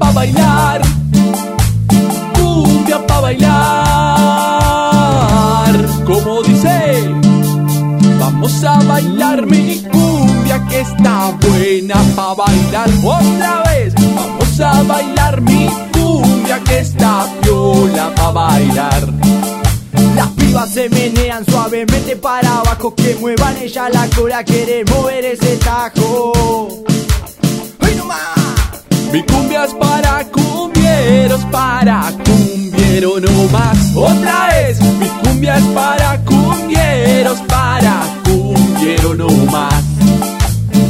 pa' bailar, cumbia pa' bailar. Como dice, vamos a bailar mi cumbia que está buena pa' bailar. Otra vez, vamos a bailar mi cumbia que está viola pa' bailar. Las pibas se menean suavemente para abajo Que muevan ella la cola, quiere mover ese tajo Otra vez, mi cumbia es para cumbieros, para cumbiero no más.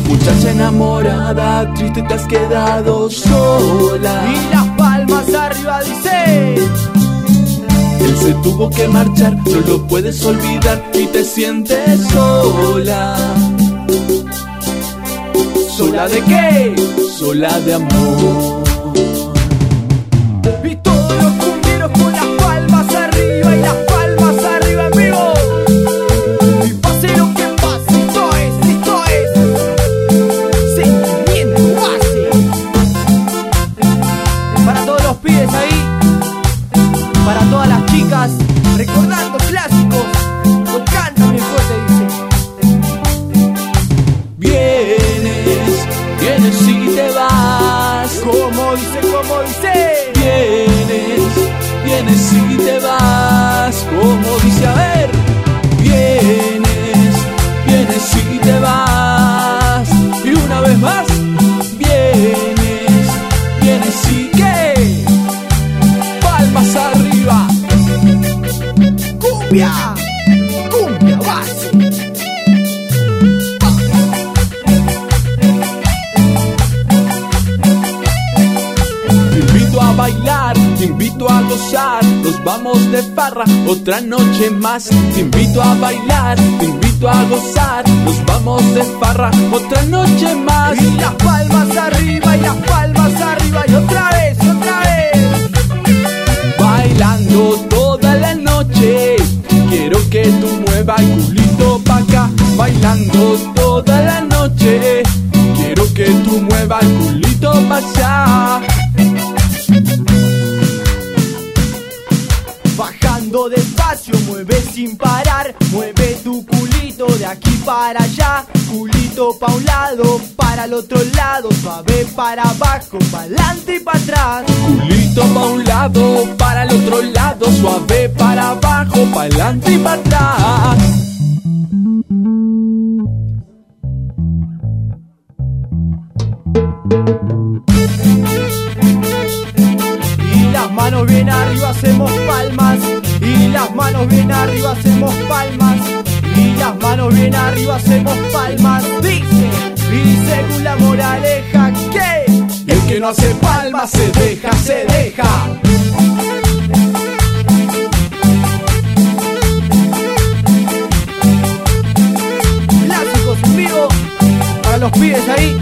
Muchacha enamorada, triste te has quedado sola. Y las palmas arriba dice Él se tuvo que marchar, no lo puedes olvidar y te sientes sola. ¿Sola de qué? Sola de amor. Las a gozar, nos vamos de farra otra noche más. Te invito a bailar, te invito a gozar, nos vamos de farra otra noche más. Y las palmas arriba y las palmas arriba y otra vez, otra vez. Bailando toda la noche, quiero que tú muevas el sin parar, mueve tu culito de aquí para allá, culito pa' un lado, para el otro lado, suave para abajo, para adelante y para atrás. Culito pa' un lado, para el otro lado, suave para abajo, para adelante y para atrás. Y las manos bien arriba hacemos las bien arriba hacemos palmas, y las manos bien arriba hacemos palmas. Dice, y según la moraleja que El que no hace palmas se deja, se deja. clásicos vivo para los pibes ahí.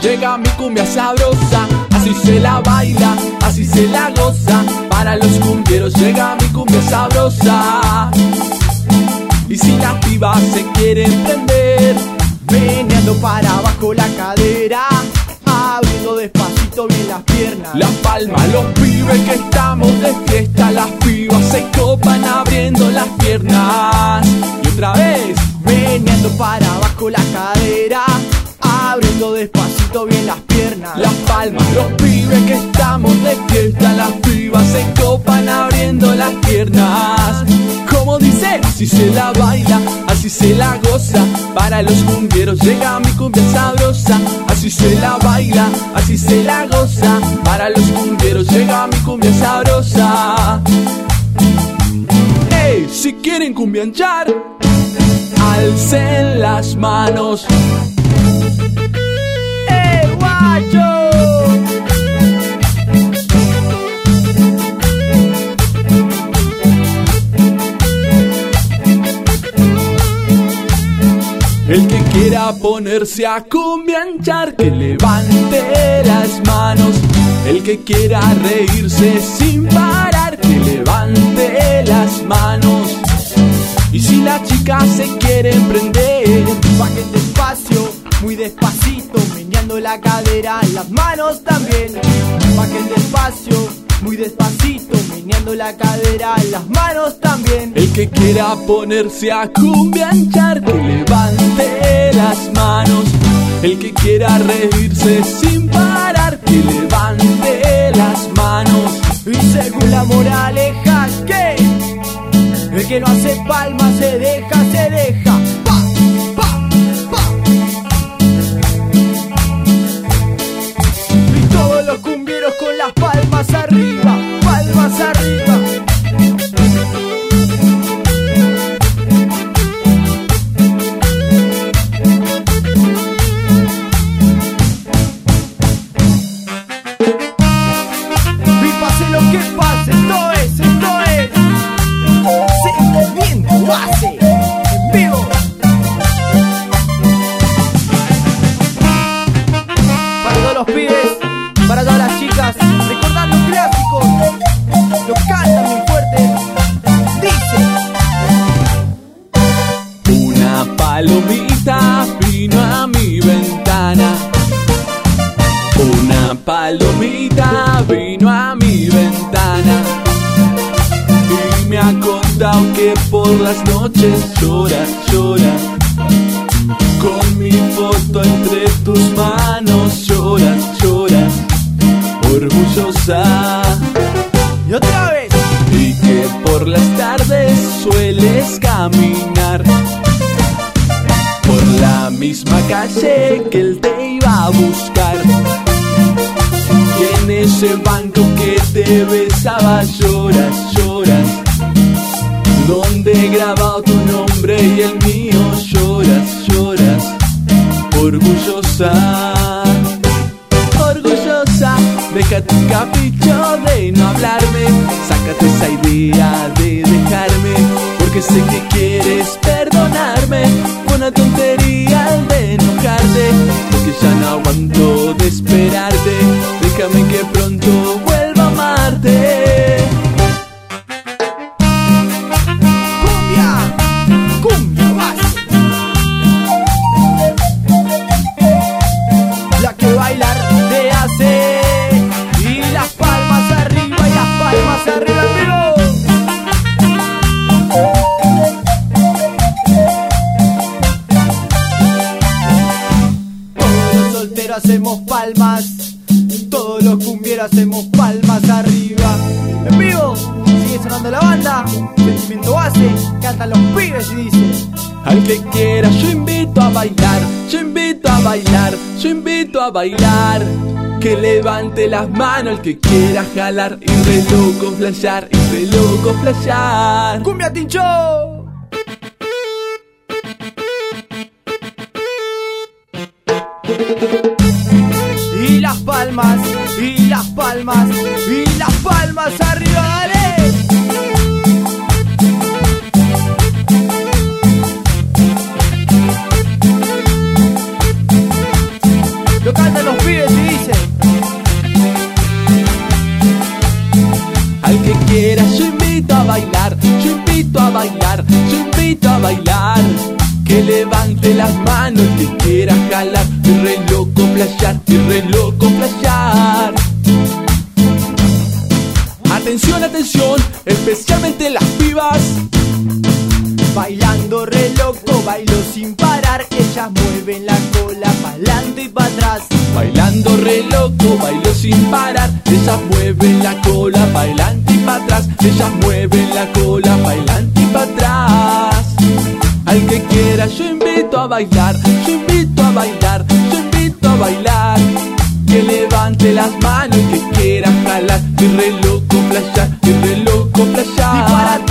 Llega mi cumbia sabrosa. Así se la baila, así se la goza. Para los cumbieros llega mi cumbia sabrosa. Y si las pibas se quieren prender, Meneando para abajo la cadera, abriendo despacito bien las piernas. las palmas, los pibes que estamos de fiesta, las pibas se copan abriendo las piernas. Y otra vez, Meneando para abajo la cadera, abriendo despacito bien las piernas. Las palmas, los pibes que estamos de fiesta, las pibas se copan abriendo las piernas. Como dice, así se la baila, así se la goza. Para los cumbieros llega mi cumbia sabrosa. Así se la baila, así se la goza. Para los cumbieros llega mi cumbia sabrosa. Ey, si quieren cumbianchar, alcen las manos. Ponerse a cumbianchar, que levante las manos. El que quiera reírse sin parar, que levante las manos. Y si la chica se quiere emprender, bajen despacio, muy despacito, meneando la cadera, las manos también. Bajen despacio, muy despacito, meneando la cadera, las manos también. El que quiera ponerse a cumbianchar, que levante las manos. El que quiera reírse sin parar, que levante las manos. Y según la moraleja, que el que no hace palmas se deja, por las noches llora, llora. Con mi foto entre tus manos lloras, lloras. Orgullosa. y otra vez. Y que por las tardes sueles caminar por la misma calle que él te iba a buscar. Y en ese banco que te besaba lloras. Donde he grabado tu nombre y el mío lloras, lloras. Orgullosa orgullosa Deja tu capricho de no hablarme Sácate esa idea de dejarme Porque sé que quieres perdonarme una tontería el de enojarte Porque ya no aguanto sonando la banda. Sentimiento base, cantan los pibes y dice. Al que quiera yo invito a bailar, yo invito a bailar, yo invito a bailar. Que levante las manos el que quiera jalar y re loco flashear, y re loco flashear. ¡Cumbia Tincho! Y las palmas, y las palmas, Al que quiera yo invito a bailar, yo invito a bailar, yo invito a bailar. Que levante las manos el que quiera jalar, y re loco flashear, y loco flashear. Atención, atención, especialmente las pibas. Bailando re loco, bailo sin parar Ellas mueven la cola pa'lante y pa' atrás Bailando re loco, bailo sin parar. Ellas mueven la cola, bailante y para atrás. Ellas mueven la cola, bailante y para atrás. Al que quiera yo invito a bailar, yo invito a bailar, yo invito a bailar. Que levante las manos que quiera jalar. Y re loco flashear, y re loco Y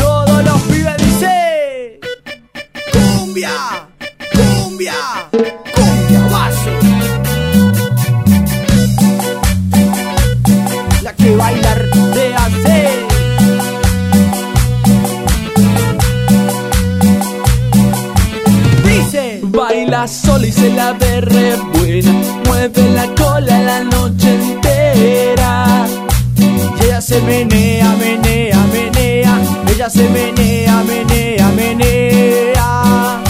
Baila sola y se la ve re buena. Mueve la cola la noche entera. Y ella se menea, menea, menea. Ella se menea, menea, menea.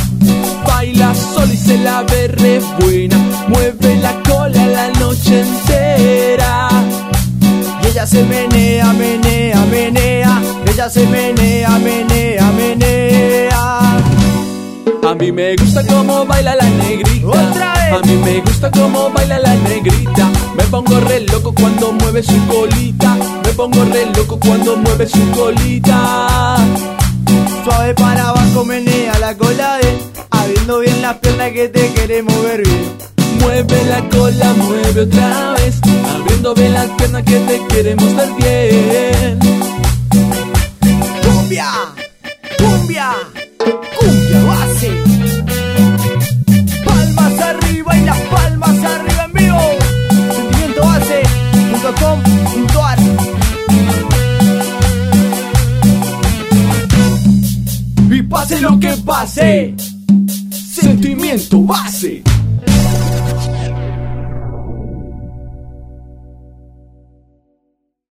Baila sola y se la ve re buena. Mueve la cola la noche entera. Y ella se menea, menea, menea. Ella se menea, A mí me gusta cómo baila la negrita. Me pongo re loco cuando mueve su colita. Me pongo re loco cuando mueve su colita. Suave para abajo, menea la cola de. Abriendo bien las piernas que te queremos ver bien. Mueve la cola, mueve otra vez. Abriendo bien las piernas que te queremos ver bien. Cumbia, cumbia, cumbia base. Sentimiento base.